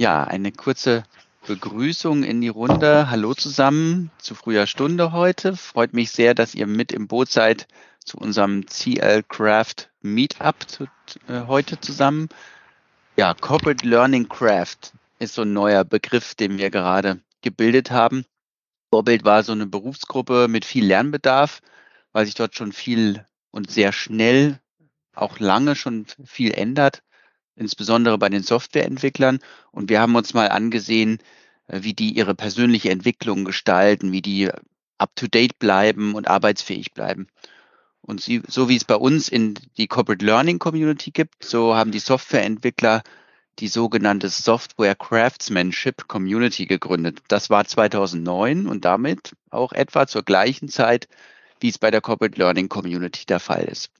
Ja, eine kurze Begrüßung in die Runde. Hallo zusammen zu früher Stunde heute. Freut mich sehr, dass ihr mit im Boot seid zu unserem CL Craft Meetup zu, äh, heute zusammen. Ja, Corporate Learning Craft ist so ein neuer Begriff, den wir gerade gebildet haben. Vorbild war so eine Berufsgruppe mit viel Lernbedarf, weil sich dort schon viel und sehr schnell, auch lange schon viel ändert insbesondere bei den Softwareentwicklern. Und wir haben uns mal angesehen, äh, wie die ihre persönliche Entwicklung gestalten, wie die up-to-date bleiben und arbeitsfähig bleiben. Und sie, so wie es bei uns in die Corporate Learning Community gibt, so haben die Softwareentwickler die sogenannte Software Craftsmanship Community gegründet. Das war 2009 und damit auch etwa zur gleichen Zeit, wie es bei der Corporate Learning Community der Fall ist.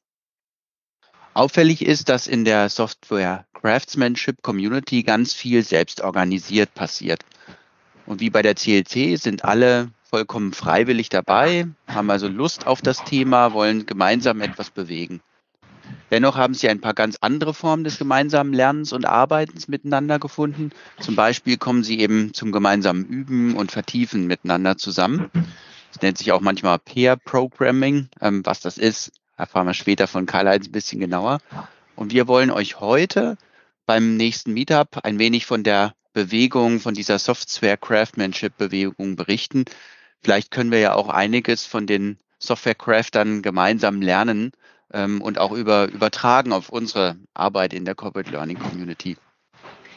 Auffällig ist, dass in der Software Craftsmanship Community ganz viel selbst organisiert passiert. Und wie bei der CLC sind alle vollkommen freiwillig dabei, haben also Lust auf das Thema, wollen gemeinsam etwas bewegen. Dennoch haben sie ein paar ganz andere Formen des gemeinsamen Lernens und Arbeitens miteinander gefunden. Zum Beispiel kommen sie eben zum gemeinsamen Üben und Vertiefen miteinander zusammen. Es nennt sich auch manchmal Peer Programming. Ähm, was das ist, erfahren wir später von Karl-Heinz ein bisschen genauer. Und wir wollen euch heute beim nächsten Meetup ein wenig von der Bewegung, von dieser Software Craftsmanship Bewegung berichten. Vielleicht können wir ja auch einiges von den Software Craftern gemeinsam lernen ähm, und auch über, übertragen auf unsere Arbeit in der Corporate Learning Community.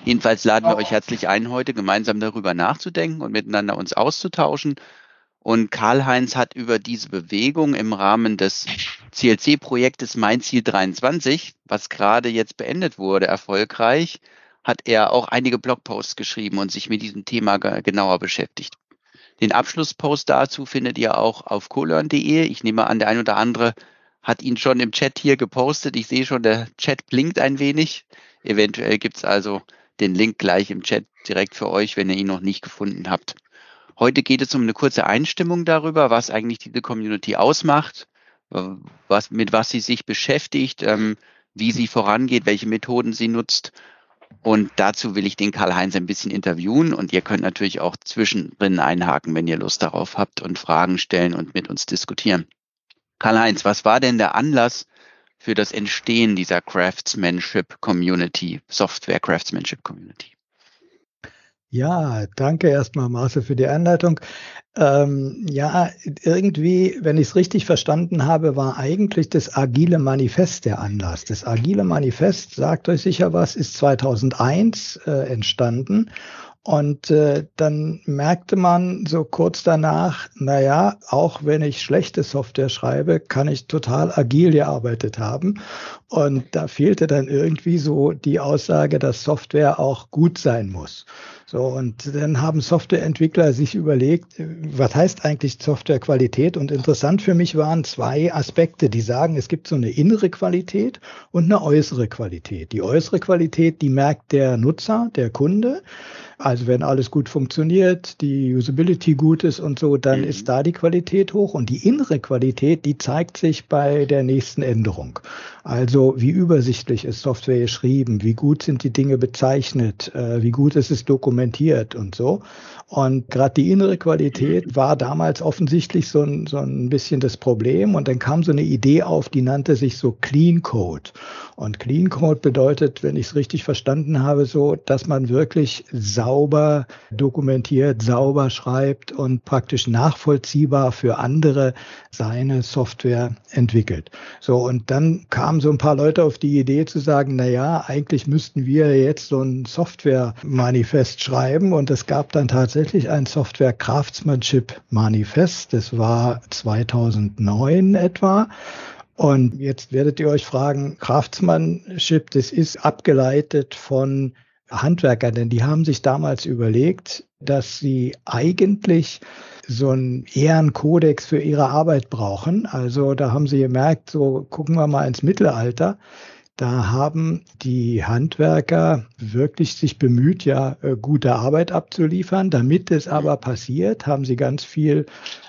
Jedenfalls laden wir euch herzlich ein, heute gemeinsam darüber nachzudenken und miteinander uns auszutauschen und Karl-Heinz hat über diese Bewegung im Rahmen des CLC-Projektes Mein Ziel 23, was gerade jetzt beendet wurde, erfolgreich, hat er auch einige Blogposts geschrieben und sich mit diesem Thema genauer beschäftigt. Den Abschlusspost dazu findet ihr auch auf colearn.de. Ich nehme an, der ein oder andere hat ihn schon im Chat hier gepostet. Ich sehe schon, der Chat blinkt ein wenig. Eventuell gibt es also den Link gleich im Chat direkt für euch, wenn ihr ihn noch nicht gefunden habt. Heute geht es um eine kurze Einstimmung darüber, was eigentlich diese Community ausmacht, was, mit was sie sich beschäftigt, ähm, wie sie vorangeht, welche Methoden sie nutzt. Und dazu will ich den Karl-Heinz ein bisschen interviewen und ihr könnt natürlich auch zwischendrin einhaken, wenn ihr Lust darauf habt und Fragen stellen und mit uns diskutieren. Karl-Heinz, was war denn der Anlass für das Entstehen dieser Craftsmanship Community, Software Craftsmanship Community? Ja, danke erstmal, Marcel, für die Einleitung. Ähm, ja, irgendwie, wenn ich es richtig verstanden habe, war eigentlich das Agile Manifest der Anlass. Das Agile Manifest, sagt euch sicher was, ist 2001 äh, entstanden und äh, dann merkte man so kurz danach, na ja, auch wenn ich schlechte Software schreibe, kann ich total agil gearbeitet haben. Und da fehlte dann irgendwie so die Aussage, dass Software auch gut sein muss. So, und dann haben Softwareentwickler sich überlegt, was heißt eigentlich Softwarequalität? Und interessant für mich waren zwei Aspekte, die sagen, es gibt so eine innere Qualität und eine äußere Qualität. Die äußere Qualität, die merkt der Nutzer, der Kunde. Also wenn alles gut funktioniert, die Usability gut ist und so, dann mhm. ist da die Qualität hoch. Und die innere Qualität, die zeigt sich bei der nächsten Änderung. Also wie übersichtlich ist Software geschrieben, wie gut sind die Dinge bezeichnet, äh, wie gut ist es dokumentiert und so. Und gerade die innere Qualität war damals offensichtlich so ein, so ein bisschen das Problem. Und dann kam so eine Idee auf, die nannte sich so Clean Code. Und Clean Code bedeutet, wenn ich es richtig verstanden habe, so, dass man wirklich sauber dokumentiert, sauber schreibt und praktisch nachvollziehbar für andere seine Software entwickelt. So, und dann kamen so ein paar Leute auf die Idee zu sagen, na ja, eigentlich müssten wir jetzt so ein Software-Manifest schreiben. Und es gab dann tatsächlich ein Software Craftsmanship Manifest. Das war 2009 etwa. Und jetzt werdet ihr euch fragen, Craftsmanship, das ist abgeleitet von Handwerkern, denn die haben sich damals überlegt, dass sie eigentlich so einen Ehrenkodex für ihre Arbeit brauchen. Also da haben sie gemerkt, so gucken wir mal ins Mittelalter. Da haben die Handwerker wirklich sich bemüht, ja, äh, gute Arbeit abzuliefern. Damit es aber passiert, haben sie ganz viel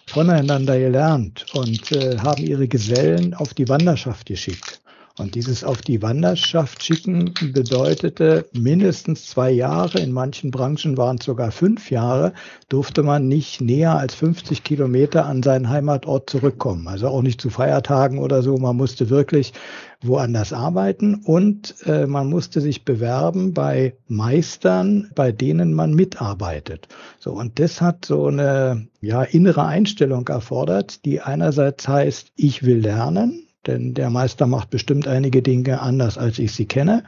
voneinander gelernt und äh, haben ihre Gesellen auf die Wanderschaft geschickt. Und dieses auf die Wanderschaft schicken bedeutete mindestens zwei Jahre, in manchen Branchen waren es sogar fünf Jahre, durfte man nicht näher als 50 Kilometer an seinen Heimatort zurückkommen. Also auch nicht zu Feiertagen oder so. Man musste wirklich woanders arbeiten und äh, man musste sich bewerben bei Meistern, bei denen man mitarbeitet. So und das hat so eine ja innere Einstellung erfordert, die einerseits heißt, ich will lernen, denn der Meister macht bestimmt einige Dinge anders, als ich sie kenne.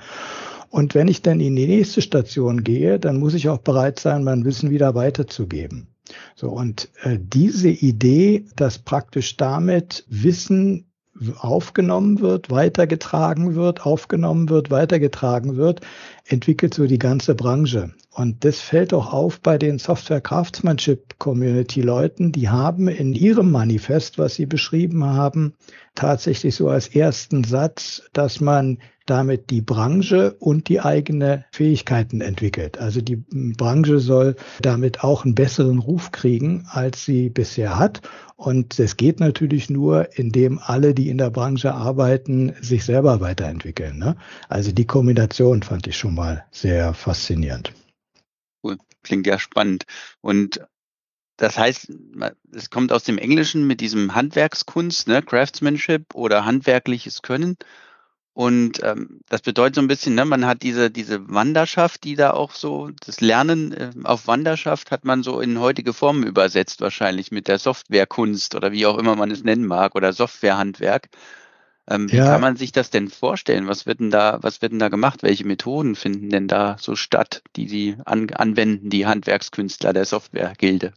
Und wenn ich dann in die nächste Station gehe, dann muss ich auch bereit sein, mein Wissen wieder weiterzugeben. So, und äh, diese Idee, dass praktisch damit Wissen aufgenommen wird, weitergetragen wird, aufgenommen wird, weitergetragen wird, entwickelt so die ganze Branche. Und das fällt auch auf bei den Software Craftsmanship Community Leuten. Die haben in ihrem Manifest, was sie beschrieben haben, tatsächlich so als ersten Satz, dass man damit die Branche und die eigene Fähigkeiten entwickelt. Also die Branche soll damit auch einen besseren Ruf kriegen, als sie bisher hat. Und es geht natürlich nur, indem alle, die in der Branche arbeiten, sich selber weiterentwickeln. Ne? Also die Kombination fand ich schon mal sehr faszinierend. Cool, klingt ja spannend. Und das heißt, es kommt aus dem Englischen mit diesem Handwerkskunst, ne, Craftsmanship oder handwerkliches Können. Und ähm, das bedeutet so ein bisschen, ne, man hat diese, diese Wanderschaft, die da auch so, das Lernen äh, auf Wanderschaft hat man so in heutige Formen übersetzt, wahrscheinlich mit der Softwarekunst oder wie auch immer man es nennen mag oder Softwarehandwerk. Ähm, wie ja. kann man sich das denn vorstellen? Was wird denn da, was wird denn da gemacht? Welche Methoden finden denn da so statt, die sie an, anwenden, die Handwerkskünstler der Softwaregilde?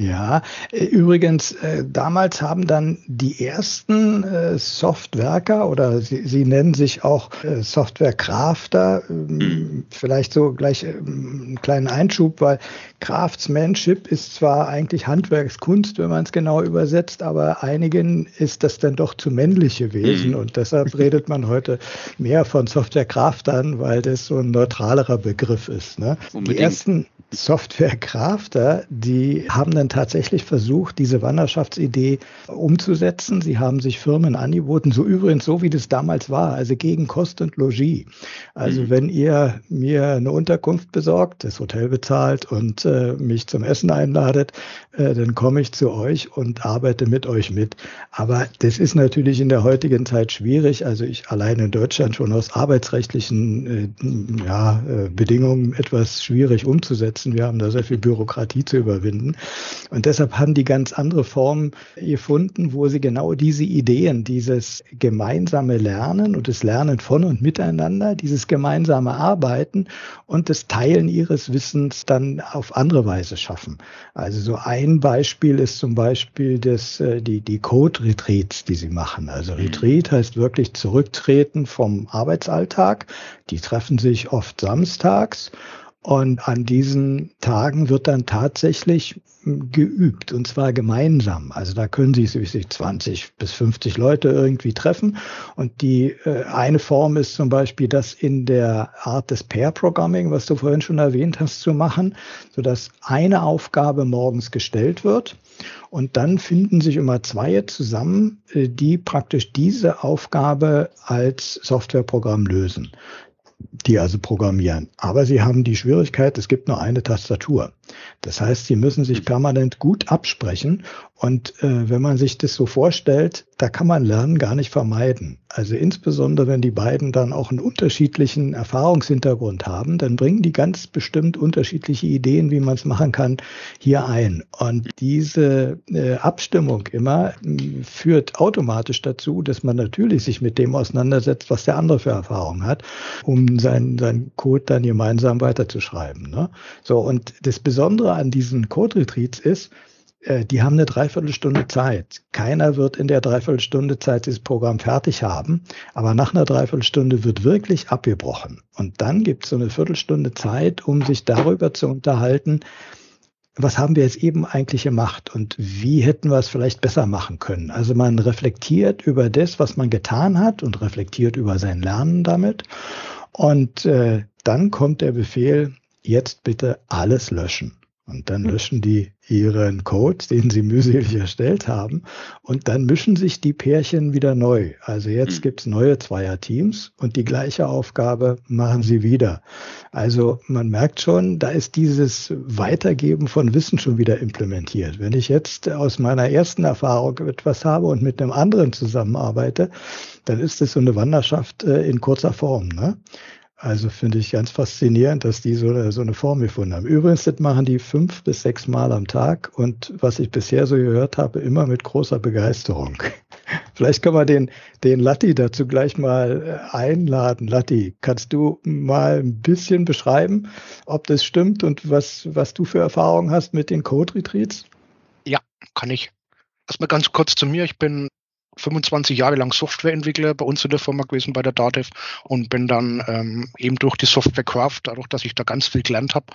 Ja, äh, übrigens, äh, damals haben dann die ersten äh, Softwerker oder sie, sie nennen sich auch äh, Software-Crafter, mhm. vielleicht so gleich ähm, einen kleinen Einschub, weil Craftsmanship ist zwar eigentlich Handwerkskunst, wenn man es genau übersetzt, aber einigen ist das dann doch zu männliche Wesen mhm. und deshalb redet man heute mehr von Software-Craftern, weil das so ein neutralerer Begriff ist. Ne? Die ersten Software-Crafter, die haben dann tatsächlich versucht, diese Wanderschaftsidee umzusetzen. Sie haben sich Firmen angeboten, so übrigens so wie das damals war, also gegen Kost und Logis. Also mhm. wenn ihr mir eine Unterkunft besorgt, das Hotel bezahlt und äh, mich zum Essen einladet, äh, dann komme ich zu euch und arbeite mit euch mit. Aber das ist natürlich in der heutigen Zeit schwierig. Also ich allein in Deutschland schon aus arbeitsrechtlichen äh, ja, äh, Bedingungen etwas schwierig umzusetzen. Wir haben da sehr viel Bürokratie zu überwinden. Und deshalb haben die ganz andere Formen gefunden, wo sie genau diese Ideen, dieses gemeinsame Lernen und das Lernen von und miteinander, dieses gemeinsame Arbeiten und das Teilen ihres Wissens dann auf andere Weise schaffen. Also so ein Beispiel ist zum Beispiel das, äh, die, die Code-Retreats, die sie machen. Also mhm. Retreat heißt wirklich zurücktreten vom Arbeitsalltag. Die treffen sich oft samstags und an diesen Tagen wird dann tatsächlich geübt und zwar gemeinsam. Also da können sich, sich 20 bis 50 Leute irgendwie treffen. Und die äh, eine Form ist zum Beispiel, das in der Art des Pair-Programming, was du vorhin schon erwähnt hast, zu machen, sodass eine Aufgabe morgens gestellt wird. Und dann finden sich immer zwei zusammen, äh, die praktisch diese Aufgabe als Softwareprogramm lösen die also programmieren. Aber sie haben die Schwierigkeit, es gibt nur eine Tastatur. Das heißt, sie müssen sich permanent gut absprechen. Und äh, wenn man sich das so vorstellt, da kann man Lernen gar nicht vermeiden. Also insbesondere, wenn die beiden dann auch einen unterschiedlichen Erfahrungshintergrund haben, dann bringen die ganz bestimmt unterschiedliche Ideen, wie man es machen kann, hier ein. Und diese äh, Abstimmung immer äh, führt automatisch dazu, dass man natürlich sich mit dem auseinandersetzt, was der andere für Erfahrung hat, um seinen, seinen Code dann gemeinsam weiterzuschreiben. Ne? So, und das Besondere an diesen Code-Retreats ist, äh, die haben eine Dreiviertelstunde Zeit. Keiner wird in der Dreiviertelstunde Zeit dieses Programm fertig haben, aber nach einer Dreiviertelstunde wird wirklich abgebrochen. Und dann gibt es so eine Viertelstunde Zeit, um sich darüber zu unterhalten, was haben wir jetzt eben eigentlich gemacht und wie hätten wir es vielleicht besser machen können. Also man reflektiert über das, was man getan hat und reflektiert über sein Lernen damit. Und äh, dann kommt der Befehl, jetzt bitte alles löschen. Und dann löschen die ihren Code, den sie mühselig erstellt haben. Und dann mischen sich die Pärchen wieder neu. Also jetzt mhm. gibt's neue Zweierteams und die gleiche Aufgabe machen sie wieder. Also man merkt schon, da ist dieses Weitergeben von Wissen schon wieder implementiert. Wenn ich jetzt aus meiner ersten Erfahrung etwas habe und mit einem anderen zusammenarbeite, dann ist es so eine Wanderschaft äh, in kurzer Form. Ne? Also finde ich ganz faszinierend, dass die so eine, so eine Form gefunden haben. Übrigens, das machen die fünf bis sechs Mal am Tag und was ich bisher so gehört habe, immer mit großer Begeisterung. Vielleicht können wir den, den Latti dazu gleich mal äh, einladen. Latti, kannst du mal ein bisschen beschreiben, ob das stimmt und was, was du für Erfahrungen hast mit den Code Retreats? Ja, kann ich. Erstmal ganz kurz zu mir. Ich bin 25 Jahre lang Softwareentwickler bei uns in der Firma gewesen, bei der Datev und bin dann ähm, eben durch die Software Craft, dadurch, dass ich da ganz viel gelernt habe,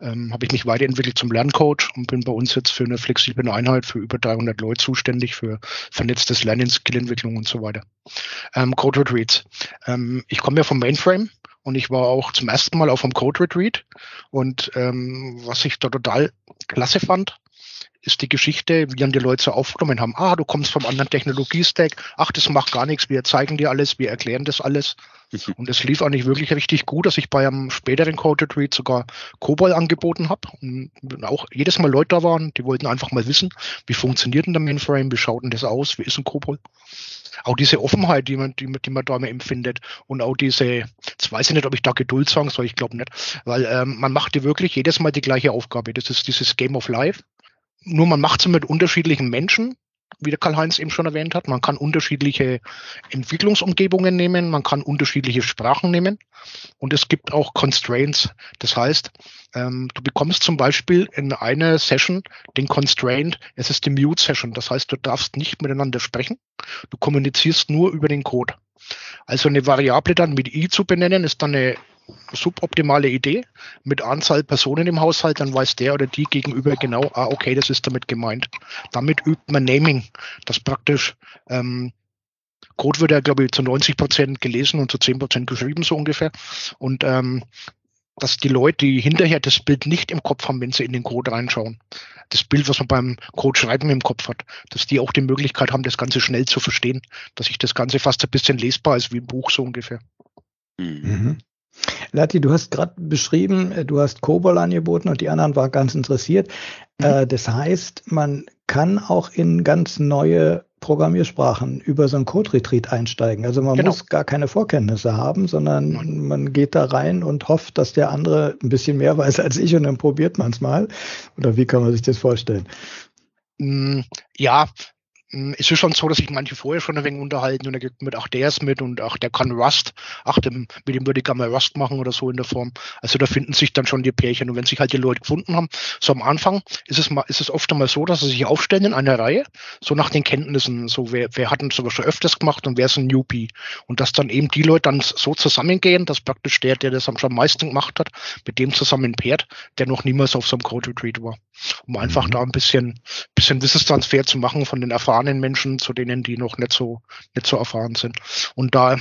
ähm, habe ich mich weiterentwickelt zum Lerncoach und bin bei uns jetzt für eine flexible Einheit für über 300 Leute zuständig für vernetztes Lernen, Skillentwicklung und so weiter. Ähm, Code Retreats. Ähm, ich komme ja vom Mainframe und ich war auch zum ersten Mal auf dem Code Retreat und ähm, was ich da total klasse fand, ist die Geschichte, wie dann die Leute so aufgenommen haben. Ah, du kommst vom anderen Technologiestack. Ach, das macht gar nichts. Wir zeigen dir alles. Wir erklären das alles. Mhm. Und es lief eigentlich wirklich richtig gut, dass ich bei einem späteren Code Retreat sogar Cobol angeboten habe. Und auch jedes Mal Leute da waren, die wollten einfach mal wissen, wie funktioniert denn der Mainframe? Wie schaut denn das aus? Wie ist ein Cobol? Auch diese Offenheit, die man, die, die man da immer empfindet und auch diese, jetzt weiß ich nicht, ob ich da Geduld sagen soll, ich glaube nicht, weil ähm, man macht dir wirklich jedes Mal die gleiche Aufgabe. Das ist dieses Game of Life. Nur man macht es mit unterschiedlichen Menschen, wie der Karl-Heinz eben schon erwähnt hat. Man kann unterschiedliche Entwicklungsumgebungen nehmen, man kann unterschiedliche Sprachen nehmen und es gibt auch Constraints. Das heißt, ähm, du bekommst zum Beispiel in einer Session den Constraint, es ist die Mute-Session. Das heißt, du darfst nicht miteinander sprechen, du kommunizierst nur über den Code. Also eine Variable dann mit i zu benennen, ist dann eine suboptimale Idee mit Anzahl Personen im Haushalt, dann weiß der oder die gegenüber genau, ah, okay, das ist damit gemeint. Damit übt man Naming, das praktisch ähm, Code wird ja, glaube ich, zu 90 Prozent gelesen und zu 10 Prozent geschrieben, so ungefähr. Und ähm, dass die Leute, die hinterher das Bild nicht im Kopf haben, wenn sie in den Code reinschauen, das Bild, was man beim Code schreiben im Kopf hat, dass die auch die Möglichkeit haben, das Ganze schnell zu verstehen, dass sich das Ganze fast ein bisschen lesbar ist wie ein Buch so ungefähr. Mhm. Lati, du hast gerade beschrieben, äh, du hast Kobol angeboten und die anderen waren ganz interessiert. Mhm. Äh, das heißt, man kann auch in ganz neue Programmiersprachen über so ein Code-Retreat einsteigen. Also man genau. muss gar keine Vorkenntnisse haben, sondern man geht da rein und hofft, dass der andere ein bisschen mehr weiß als ich und dann probiert man es mal. Oder wie kann man sich das vorstellen? Mm, ja, es ist schon so, dass sich manche vorher schon ein wenig unterhalten und er gibt mit, ach, der ist mit und ach, der kann Rust, ach, dem, mit dem würde ich gerne mal Rust machen oder so in der Form. Also da finden sich dann schon die Pärchen. Und wenn sich halt die Leute gefunden haben, so am Anfang ist es mal, ist es oft einmal so, dass sie sich aufstellen in einer Reihe, so nach den Kenntnissen, so wer, wer hat denn sogar schon öfters gemacht und wer ist ein Newbie? Und dass dann eben die Leute dann so zusammengehen, dass praktisch der, der das am schon am meisten gemacht hat, mit dem zusammen pairt, der noch niemals auf so einem Code Retreat war, um einfach mhm. da ein bisschen, bisschen Wissenstransfer zu machen von den Erfahrungen erfahrenen Menschen zu denen, die noch nicht so, nicht so erfahren sind. Und da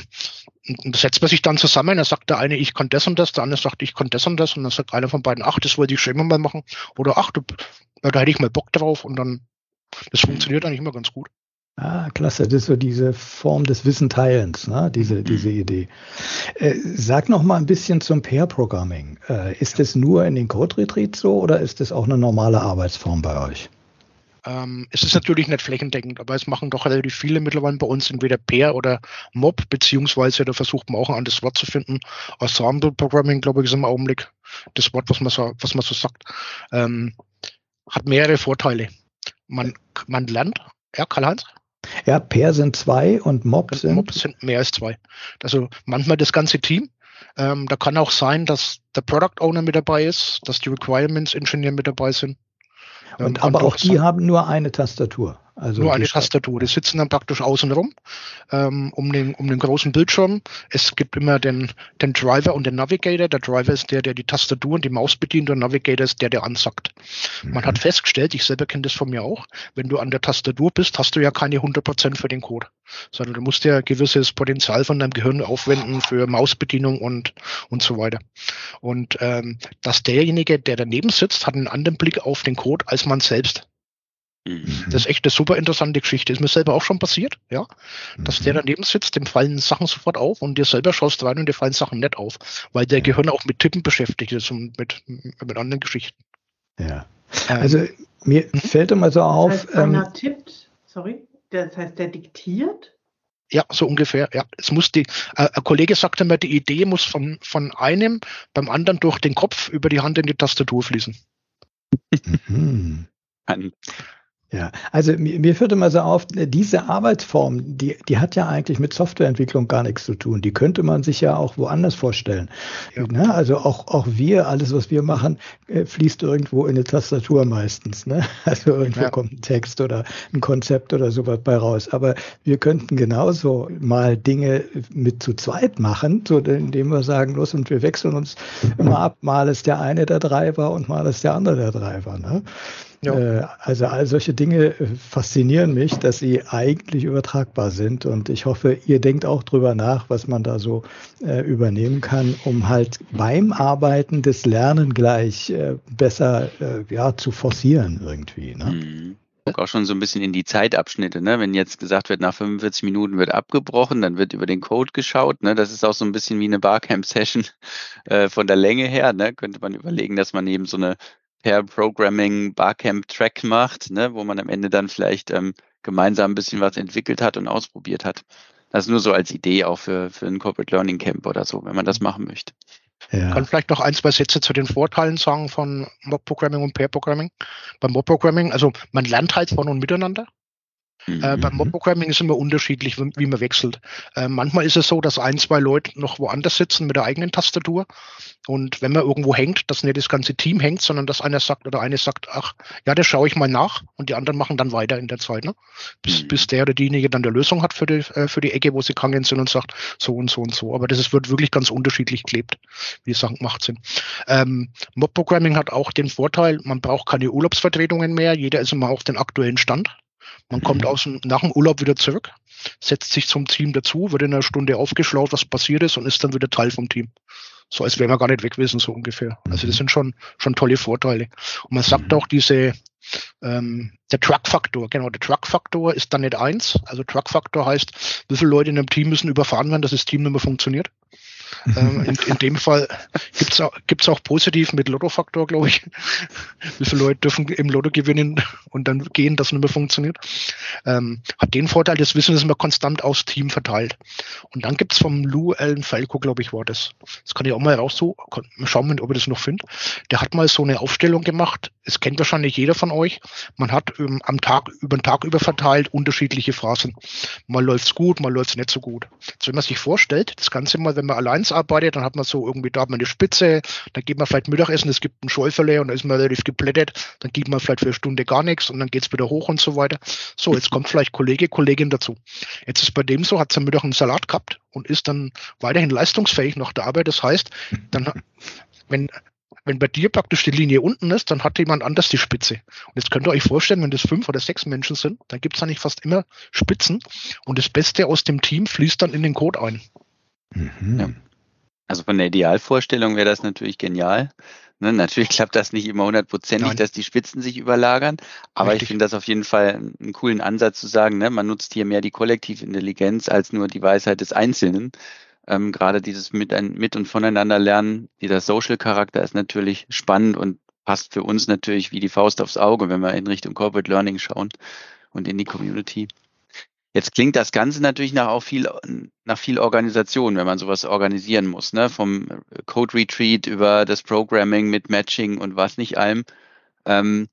setzt man sich dann zusammen, da sagt der eine, ich kann das und das, der andere sagt, ich kann das und das, und dann sagt einer von beiden, ach, das wollte ich schon immer mal machen, oder ach, du, da hätte ich mal Bock drauf, und dann, das funktioniert eigentlich immer ganz gut. Ah, klasse. Das ist so diese Form des Wissenteilens, ne? diese, mhm. diese Idee. Äh, sag noch mal ein bisschen zum Pair-Programming. Äh, ist es nur in den Code-Retreats so oder ist es auch eine normale Arbeitsform bei euch? Ähm, es ist natürlich nicht flächendeckend, aber es machen doch relativ viele mittlerweile bei uns entweder Pair oder Mob, beziehungsweise da versucht man auch ein anderes Wort zu finden. Ensemble Programming, glaube ich, ist im Augenblick das Wort, was man so, was man so sagt. Ähm, hat mehrere Vorteile. Man, man lernt, ja, Karl-Heinz? Ja, Pair sind zwei und Mob sind. Mob sind mehr als zwei. Also manchmal das ganze Team. Ähm, da kann auch sein, dass der Product Owner mit dabei ist, dass die Requirements Engineer mit dabei sind. Und, aber auch die haben nur eine Tastatur. Also Nur eine Tastatur. Die sitzen dann praktisch außen rum ähm, um, den, um den großen Bildschirm. Es gibt immer den, den Driver und den Navigator. Der Driver ist der, der die Tastatur und die Maus bedient und der Navigator ist der, der ansagt. Mhm. Man hat festgestellt, ich selber kenne das von mir auch, wenn du an der Tastatur bist, hast du ja keine 100% für den Code, sondern du musst ja gewisses Potenzial von deinem Gehirn aufwenden für Mausbedienung und, und so weiter. Und ähm, dass derjenige, der daneben sitzt, hat einen anderen Blick auf den Code als man selbst. Mhm. Das ist echt eine super interessante Geschichte. Ist mir selber auch schon passiert, ja. Dass mhm. der daneben sitzt, dem fallen Sachen sofort auf und dir selber schaust rein und dir fallen Sachen nicht auf, weil der Gehirn auch mit Tippen beschäftigt ist und mit, mit anderen Geschichten. Ja. Ähm, also ähm, mir hm? fällt immer so auf. Das heißt, einer ähm, tippt, sorry, das heißt, der diktiert? Ja, so ungefähr. Ja, es muss die. Äh, ein Kollege sagte mir, die Idee muss von von einem beim anderen durch den Kopf über die Hand in die Tastatur fließen. Mhm. Ja, also mir, mir führt immer so auf, diese Arbeitsform, die, die hat ja eigentlich mit Softwareentwicklung gar nichts zu tun. Die könnte man sich ja auch woanders vorstellen. Ja. Ne? Also auch, auch wir, alles, was wir machen, äh, fließt irgendwo in eine Tastatur meistens. Ne? Also irgendwo ja. kommt ein Text oder ein Konzept oder sowas bei raus. Aber wir könnten genauso mal Dinge mit zu zweit machen, so indem wir sagen, los und wir wechseln uns immer ab. Mal ist der eine der Treiber und mal ist der andere der Treiber. Ne? Ja. Äh, also all solche Dinge äh, faszinieren mich, dass sie eigentlich übertragbar sind. Und ich hoffe, ihr denkt auch drüber nach, was man da so äh, übernehmen kann, um halt beim Arbeiten das Lernen gleich äh, besser äh, ja, zu forcieren irgendwie. Ne? Mhm auch schon so ein bisschen in die Zeitabschnitte. Ne? Wenn jetzt gesagt wird, nach 45 Minuten wird abgebrochen, dann wird über den Code geschaut. Ne? Das ist auch so ein bisschen wie eine Barcamp-Session äh, von der Länge her. Ne? Könnte man überlegen, dass man eben so eine per Programming Barcamp Track macht, ne, wo man am Ende dann vielleicht ähm, gemeinsam ein bisschen was entwickelt hat und ausprobiert hat. Das nur so als Idee auch für, für ein Corporate Learning Camp oder so, wenn man das machen möchte. Ja. Kann vielleicht noch ein, zwei Sätze zu den Vorteilen sagen von Mob Programming und Pair Programming. Beim Mob Programming, also man lernt halt von und miteinander. Mhm. Äh, beim Mob-Programming ist immer unterschiedlich, wie, wie man wechselt. Äh, manchmal ist es so, dass ein, zwei Leute noch woanders sitzen mit der eigenen Tastatur. Und wenn man irgendwo hängt, dass nicht das ganze Team hängt, sondern dass einer sagt oder eine sagt, ach, ja, das schaue ich mal nach und die anderen machen dann weiter in der Zeit, ne? Bis, mhm. bis der oder diejenige dann der Lösung hat für die, äh, für die Ecke, wo sie gegangen sind und sagt, so und so und so. Aber das ist, wird wirklich ganz unterschiedlich gelebt, wie die Sachen gemacht sind. Ähm, Mob-Programming hat auch den Vorteil, man braucht keine Urlaubsvertretungen mehr. Jeder ist immer auf den aktuellen Stand. Man kommt mhm. aus dem, nach dem Urlaub wieder zurück, setzt sich zum Team dazu, wird in einer Stunde aufgeschlaut, was passiert ist und ist dann wieder Teil vom Team. So als wäre man gar nicht weg gewesen, so ungefähr. Also das mhm. sind schon, schon tolle Vorteile. Und man sagt mhm. auch diese, ähm, der Truck-Faktor, genau, der Truck-Faktor ist dann nicht eins. Also Truck-Faktor heißt, wie viele Leute in einem Team müssen überfahren werden, dass das Team nicht mehr funktioniert. Ähm, in, in, dem Fall gibt es auch, gibt's auch positiv mit Lotto-Faktor, glaube ich. Wie viele Leute dürfen im Lotto gewinnen und dann gehen, das nicht mehr funktioniert. Ähm, hat den Vorteil, das Wissen ist immer konstant aufs Team verteilt. Und dann gibt es vom Lou Allen Falco, glaube ich, war das. Das kann ich auch mal raussuchen. Schauen, ob ich das noch finde. Der hat mal so eine Aufstellung gemacht. Es kennt wahrscheinlich jeder von euch. Man hat ähm, am Tag, über den Tag über verteilt unterschiedliche Phasen. Mal läuft's gut, mal läuft's nicht so gut. Also wenn man sich vorstellt, das Ganze mal, wenn man allein arbeitet, dann hat man so irgendwie, da hat man eine Spitze, dann geht man vielleicht Mittagessen, es gibt ein Schäuferle und da ist man relativ geplättet, dann gibt man vielleicht für eine Stunde gar nichts und dann geht's wieder hoch und so weiter. So, jetzt kommt vielleicht Kollege, Kollegin dazu. Jetzt ist bei dem so, hat er Mittag einen Salat gehabt und ist dann weiterhin leistungsfähig nach der Arbeit. Das heißt, dann, wenn, wenn bei dir praktisch die Linie unten ist, dann hat jemand anders die Spitze. Und jetzt könnt ihr euch vorstellen, wenn das fünf oder sechs Menschen sind, dann gibt es eigentlich fast immer Spitzen und das Beste aus dem Team fließt dann in den Code ein. Mhm. Ja. Also von der Idealvorstellung wäre das natürlich genial. Ne, natürlich klappt das nicht immer hundertprozentig, dass die Spitzen sich überlagern, aber Richtig. ich finde das auf jeden Fall einen coolen Ansatz zu sagen, ne, man nutzt hier mehr die Kollektivintelligenz als nur die Weisheit des Einzelnen. Ähm, Gerade dieses mit, ein, mit und voneinander lernen, dieser Social-Charakter ist natürlich spannend und passt für uns natürlich wie die Faust aufs Auge, wenn wir in Richtung Corporate Learning schauen und in die Community. Jetzt klingt das Ganze natürlich nach auch viel, nach viel Organisation, wenn man sowas organisieren muss, ne? Vom Code Retreat über das Programming mit Matching und was nicht allem. Ähm,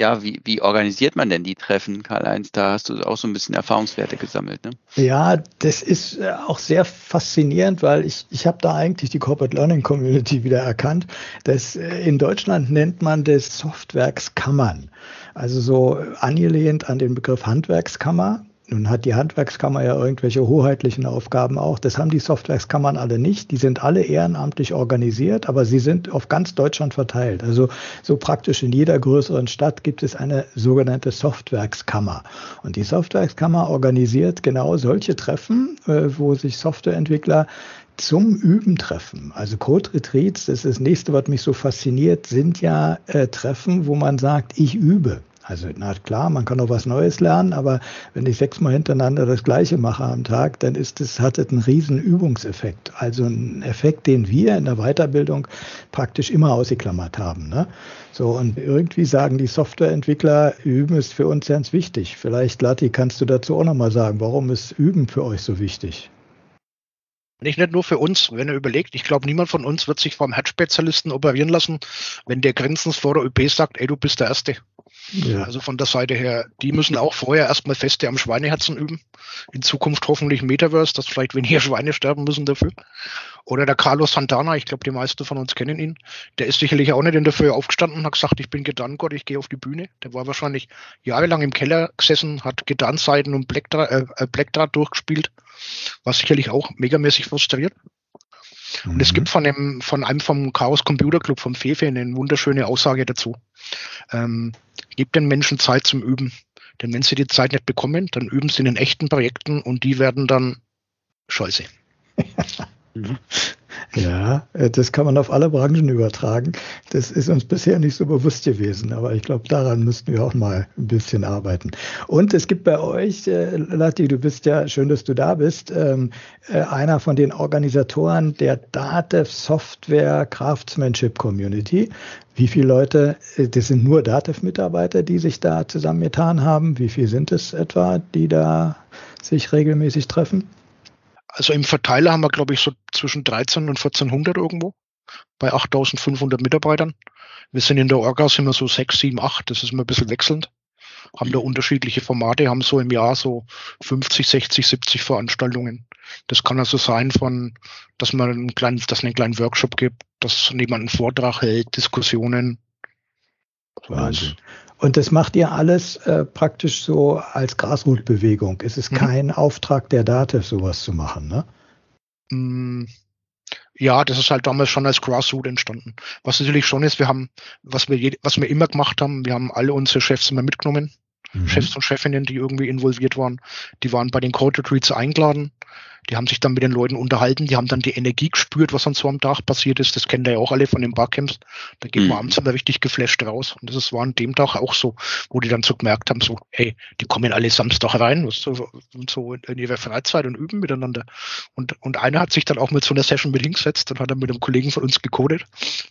ja, wie, wie organisiert man denn die Treffen, Karl-Heinz? Da hast du auch so ein bisschen Erfahrungswerte gesammelt, ne? Ja, das ist äh, auch sehr faszinierend, weil ich, ich habe da eigentlich die Corporate Learning Community wieder erkannt. Das, äh, in Deutschland nennt man das Softwerkskammern. Also so angelehnt an den Begriff Handwerkskammer. Nun hat die Handwerkskammer ja irgendwelche hoheitlichen Aufgaben auch. Das haben die Softwerkskammern alle nicht. Die sind alle ehrenamtlich organisiert, aber sie sind auf ganz Deutschland verteilt. Also so praktisch in jeder größeren Stadt gibt es eine sogenannte Softwerkskammer. Und die Softwerkskammer organisiert genau solche Treffen, äh, wo sich Softwareentwickler zum Üben treffen. Also Code Retreats, das ist das nächste, was mich so fasziniert, sind ja äh, Treffen, wo man sagt, ich übe. Also na klar, man kann auch was Neues lernen, aber wenn ich sechsmal hintereinander das Gleiche mache am Tag, dann ist es, hat es einen riesen Übungseffekt. Also ein Effekt, den wir in der Weiterbildung praktisch immer ausgeklammert haben. Ne? So, und irgendwie sagen die Softwareentwickler, Üben ist für uns ganz wichtig. Vielleicht, Lati, kannst du dazu auch nochmal sagen, warum ist Üben für euch so wichtig? Nicht, nicht nur für uns, wenn er überlegt, ich glaube, niemand von uns wird sich vom Herzspezialisten operieren lassen, wenn der Grenzens vor der ÖP sagt, ey, du bist der Erste. Ja. Also von der Seite her, die müssen auch vorher erstmal Feste am Schweineherzen üben. In Zukunft hoffentlich Metaverse, dass vielleicht weniger Schweine sterben müssen dafür. Oder der Carlos Santana, ich glaube, die meisten von uns kennen ihn. Der ist sicherlich auch nicht in der Früh aufgestanden und hat gesagt, ich bin Gedankgott, ich gehe auf die Bühne. Der war wahrscheinlich jahrelang im Keller gesessen, hat Gedanseiten und Blackdraht, äh, Blackdraht durchgespielt, was sicherlich auch megamäßig frustriert. Und mhm. es gibt von einem, von einem vom Chaos Computer Club, vom Fefe, eine wunderschöne Aussage dazu. Ähm, gebt den Menschen Zeit zum Üben. Denn wenn sie die Zeit nicht bekommen, dann üben sie in den echten Projekten und die werden dann scheiße. mhm. Ja, äh, das kann man auf alle Branchen übertragen. Das ist uns bisher nicht so bewusst gewesen, aber ich glaube, daran müssten wir auch mal ein bisschen arbeiten. Und es gibt bei euch, äh, Lati, du bist ja schön, dass du da bist, ähm, äh, einer von den Organisatoren der DATEV Software Craftsmanship Community. Wie viele Leute, das sind nur DATEV-Mitarbeiter, die sich da zusammengetan haben? Wie viele sind es etwa, die da sich regelmäßig treffen? Also im Verteiler haben wir, glaube ich, so zwischen 13 und 1400 irgendwo bei 8500 Mitarbeitern. Wir sind in der Orga sind wir so 6, 7, 8, das ist immer ein bisschen wechselnd. Haben da unterschiedliche Formate, haben so im Jahr so 50, 60, 70 Veranstaltungen. Das kann also sein von, dass man einen kleinen, dass es einen kleinen Workshop gibt, dass jemand einen Vortrag hält, Diskussionen. Wahnsinn. Und das macht ihr alles äh, praktisch so als Grasroot-Bewegung. Es ist mhm. kein Auftrag der Datev, sowas zu machen, ne? Mm, ja, das ist halt damals schon als Grassroot entstanden. Was natürlich schon ist, wir haben, was wir, je, was wir immer gemacht haben, wir haben alle unsere Chefs immer mitgenommen. Mhm. Chefs und Chefinnen, die irgendwie involviert waren, die waren bei den Code Retreats eingeladen. Die haben sich dann mit den Leuten unterhalten, die haben dann die Energie gespürt, was an so einem Tag passiert ist. Das kennt ihr ja auch alle von den Barcamps. Da geht mhm. man abends immer richtig geflasht raus. Und das war an dem Tag auch so, wo die dann so gemerkt haben, so, hey, die kommen alle Samstag rein, was so, so in ihrer Freizeit und üben miteinander. Und, und einer hat sich dann auch mit so einer Session mit hingesetzt und hat dann mit einem Kollegen von uns gecodet,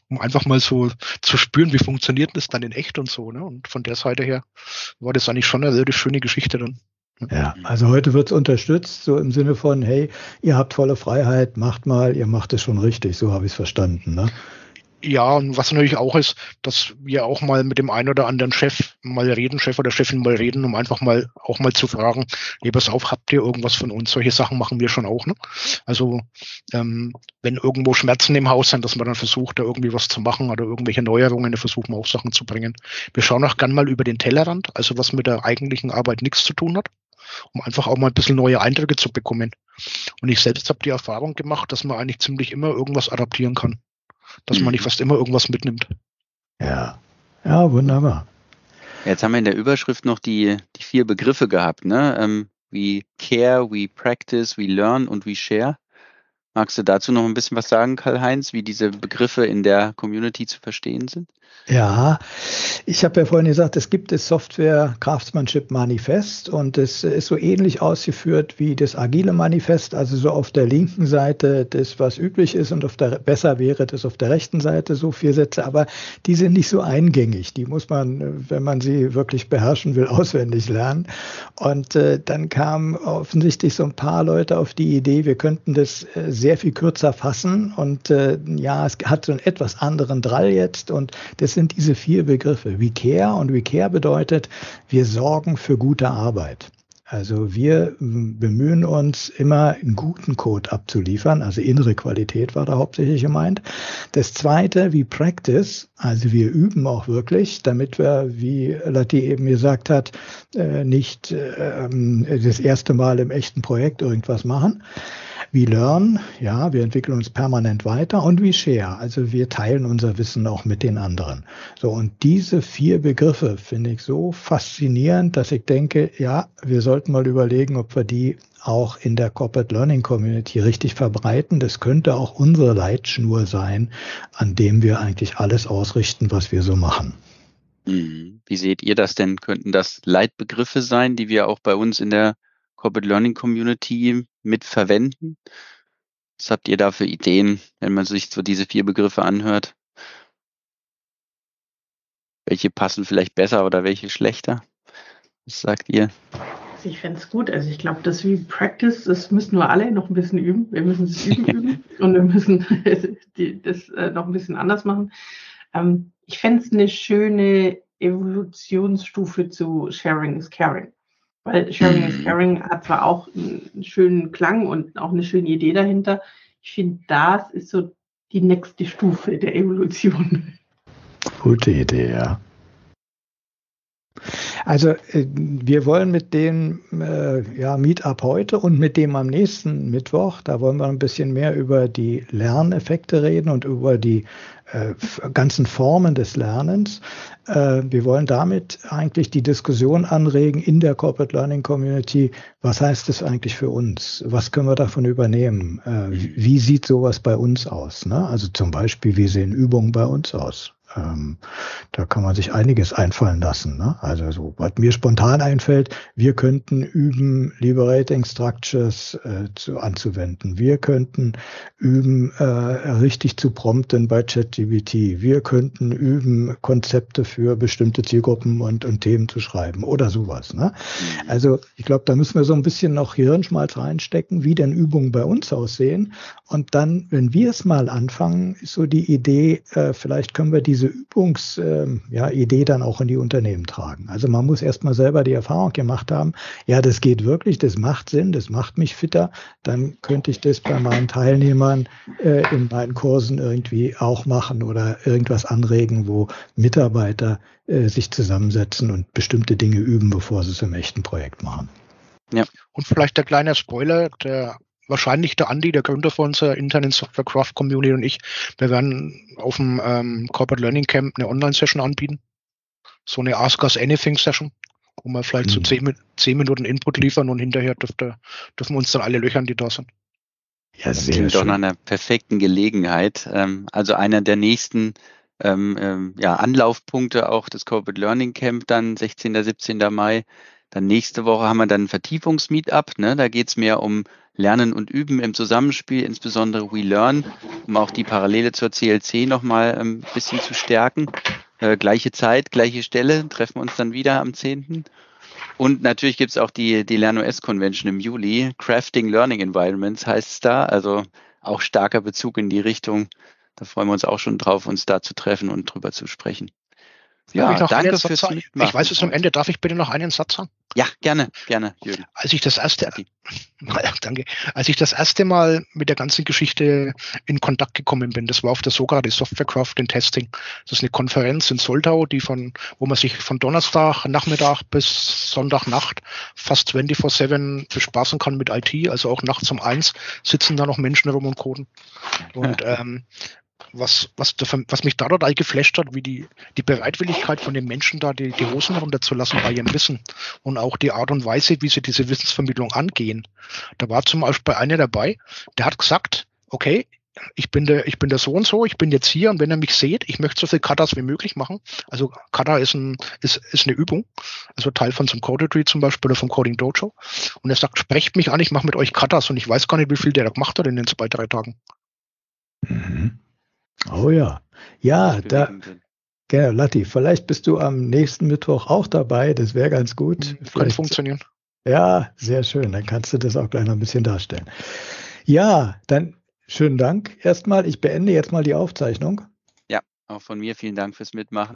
um einfach mal so zu spüren, wie funktioniert das dann in echt und so. Ne? Und von der Seite her war das eigentlich schon eine sehr schöne Geschichte dann. Ja, also heute wird es unterstützt, so im Sinne von, hey, ihr habt volle Freiheit, macht mal, ihr macht es schon richtig, so habe ich es verstanden. Ne? Ja, und was natürlich auch ist, dass wir auch mal mit dem einen oder anderen Chef mal reden, Chef oder Chefin mal reden, um einfach mal auch mal zu fragen, hey, pass auf, habt ihr irgendwas von uns? Solche Sachen machen wir schon auch. Ne? Also ähm, wenn irgendwo Schmerzen im Haus sind, dass man dann versucht, da irgendwie was zu machen oder irgendwelche Neuerungen, da versuchen wir auch Sachen zu bringen. Wir schauen auch gern mal über den Tellerrand, also was mit der eigentlichen Arbeit nichts zu tun hat um einfach auch mal ein bisschen neue Eindrücke zu bekommen. Und ich selbst habe die Erfahrung gemacht, dass man eigentlich ziemlich immer irgendwas adaptieren kann. Dass mhm. man nicht fast immer irgendwas mitnimmt. Ja, ja, wunderbar. Jetzt haben wir in der Überschrift noch die, die vier Begriffe gehabt, ne? Ähm, we care, we practice, we learn und we share. Magst du dazu noch ein bisschen was sagen, Karl-Heinz, wie diese Begriffe in der Community zu verstehen sind? Ja, ich habe ja vorhin gesagt, es gibt das Software Craftsmanship Manifest und es ist so ähnlich ausgeführt wie das Agile Manifest, also so auf der linken Seite das, was üblich ist und auf der besser wäre das auf der rechten Seite so vier Sätze, aber die sind nicht so eingängig. Die muss man, wenn man sie wirklich beherrschen will, auswendig lernen. Und äh, dann kamen offensichtlich so ein paar Leute auf die Idee, wir könnten das äh, sehr viel kürzer fassen und äh, ja, es hat so einen etwas anderen Drall jetzt und Das sind diese vier Begriffe. We care und We care bedeutet, wir sorgen für gute Arbeit. Also wir bemühen uns immer einen guten Code abzuliefern, also innere Qualität war da hauptsächlich gemeint. Das zweite, wie Practice, also wir üben auch wirklich, damit wir, wie Lati eben gesagt hat, äh, nicht ähm, das erste Mal im echten Projekt irgendwas machen. We learn, ja, wir entwickeln uns permanent weiter und we share, also wir teilen unser Wissen auch mit den anderen. So, und diese vier Begriffe finde ich so faszinierend, dass ich denke, ja, wir sollten mal überlegen, ob wir die auch in der Corporate Learning Community richtig verbreiten. Das könnte auch unsere Leitschnur sein, an dem wir eigentlich alles ausrichten, was wir so machen. Mhm. Wie seht ihr das denn? Könnten das Leitbegriffe sein, die wir auch bei uns in der Corporate Learning Community mit verwenden? Was habt ihr da für Ideen, wenn man sich so diese vier Begriffe anhört? Welche passen vielleicht besser oder welche schlechter? Was sagt ihr? Also ich fände es gut. Also ich glaube, das wie Practice, das müssen wir alle noch ein bisschen üben. Wir müssen es üben, üben und wir müssen das äh, noch ein bisschen anders machen. Ähm, ich fände es eine schöne Evolutionsstufe zu Sharing is Caring. Weil Sharing is mhm. Caring hat zwar auch einen schönen Klang und auch eine schöne Idee dahinter. Ich finde, das ist so die nächste Stufe der Evolution. Gute Idee, ja. Also äh, wir wollen mit dem äh, ja, Meetup heute und mit dem am nächsten Mittwoch, da wollen wir ein bisschen mehr über die Lerneffekte reden und über die äh, ganzen Formen des Lernens. Wir wollen damit eigentlich die Diskussion anregen in der Corporate Learning Community. Was heißt das eigentlich für uns? Was können wir davon übernehmen? Wie sieht sowas bei uns aus? Ne? Also zum Beispiel, wie sehen Übungen bei uns aus? Ähm, da kann man sich einiges einfallen lassen. Ne? Also so, was mir spontan einfällt, wir könnten üben, Liberating Structures äh, zu, anzuwenden. Wir könnten üben, äh, richtig zu prompten bei ChatGPT. Wir könnten üben, Konzepte für bestimmte Zielgruppen und, und Themen zu schreiben oder sowas. Ne? Mhm. Also ich glaube, da müssen wir so ein bisschen noch Hirnschmalz reinstecken, wie denn Übungen bei uns aussehen. Und dann, wenn wir es mal anfangen, ist so die Idee, äh, vielleicht können wir diese diese Übungsidee ja, dann auch in die Unternehmen tragen. Also man muss erstmal selber die Erfahrung gemacht haben, ja, das geht wirklich, das macht Sinn, das macht mich fitter, dann könnte ich das bei meinen Teilnehmern äh, in meinen Kursen irgendwie auch machen oder irgendwas anregen, wo Mitarbeiter äh, sich zusammensetzen und bestimmte Dinge üben, bevor sie es im echten Projekt machen. Ja. Und vielleicht der kleine Spoiler, der wahrscheinlich der Andi, der Gründer von unserer internen Software Craft Community und ich, wir werden auf dem ähm, Corporate Learning Camp eine Online-Session anbieten. So eine Ask Us Anything Session, wo wir vielleicht mhm. so zehn, zehn, Minuten Input liefern und hinterher dürfte, dürfen wir uns dann alle löchern, die da sind. Ja, das klingt doch nach einer perfekten Gelegenheit. Ähm, also einer der nächsten ähm, ähm, ja, Anlaufpunkte auch des Corporate Learning Camp dann 16. 17. Mai. Dann nächste Woche haben wir dann ein Vertiefungsmeetup. Ne? Da geht's mehr um Lernen und Üben im Zusammenspiel, insbesondere We Learn, um auch die Parallele zur CLC nochmal ein ähm, bisschen zu stärken. Äh, gleiche Zeit, gleiche Stelle, treffen wir uns dann wieder am 10. Und natürlich gibt es auch die, die LernOS Convention im Juli. Crafting Learning Environments heißt es da. Also auch starker Bezug in die Richtung. Da freuen wir uns auch schon drauf, uns da zu treffen und drüber zu sprechen. Ja, danke fürs Mitmachen. Ich weiß es am Ende. Darf ich bitte noch einen Satz sagen? Ja, gerne, gerne, Jürgen. Als ich das erste, danke, als ich das erste Mal mit der ganzen Geschichte in Kontakt gekommen bin, das war auf der die Softwarecraft in Testing. Das ist eine Konferenz in Soltau, die von, wo man sich von Donnerstag Nachmittag bis Sonntagnacht fast 24-7 bespaßen kann mit IT. Also auch nachts um eins sitzen da noch Menschen rum und coden. Und ähm, was, was, was mich da total geflasht hat, wie die, die Bereitwilligkeit von den Menschen da, die, die Hosen runterzulassen bei ihrem Wissen und auch die Art und Weise, wie sie diese Wissensvermittlung angehen. Da war zum Beispiel einer dabei, der hat gesagt, okay, ich bin der, ich bin der so und so, ich bin jetzt hier und wenn ihr mich seht, ich möchte so viel Katas wie möglich machen. Also Kata ist, ein, ist, ist eine Übung, also Teil von so einem zum Beispiel oder vom Coding Dojo. Und er sagt, sprecht mich an, ich mache mit euch Katas und ich weiß gar nicht, wie viel der da gemacht hat in den zwei, drei Tagen. Mhm. Oh ja. Ja, da, genau, Latti, vielleicht bist du am nächsten Mittwoch auch dabei. Das wäre ganz gut. Hm, kann funktionieren. Ja, sehr schön. Dann kannst du das auch gleich noch ein bisschen darstellen. Ja, dann schönen Dank erstmal. Ich beende jetzt mal die Aufzeichnung. Ja, Auch von mir vielen Dank fürs Mitmachen.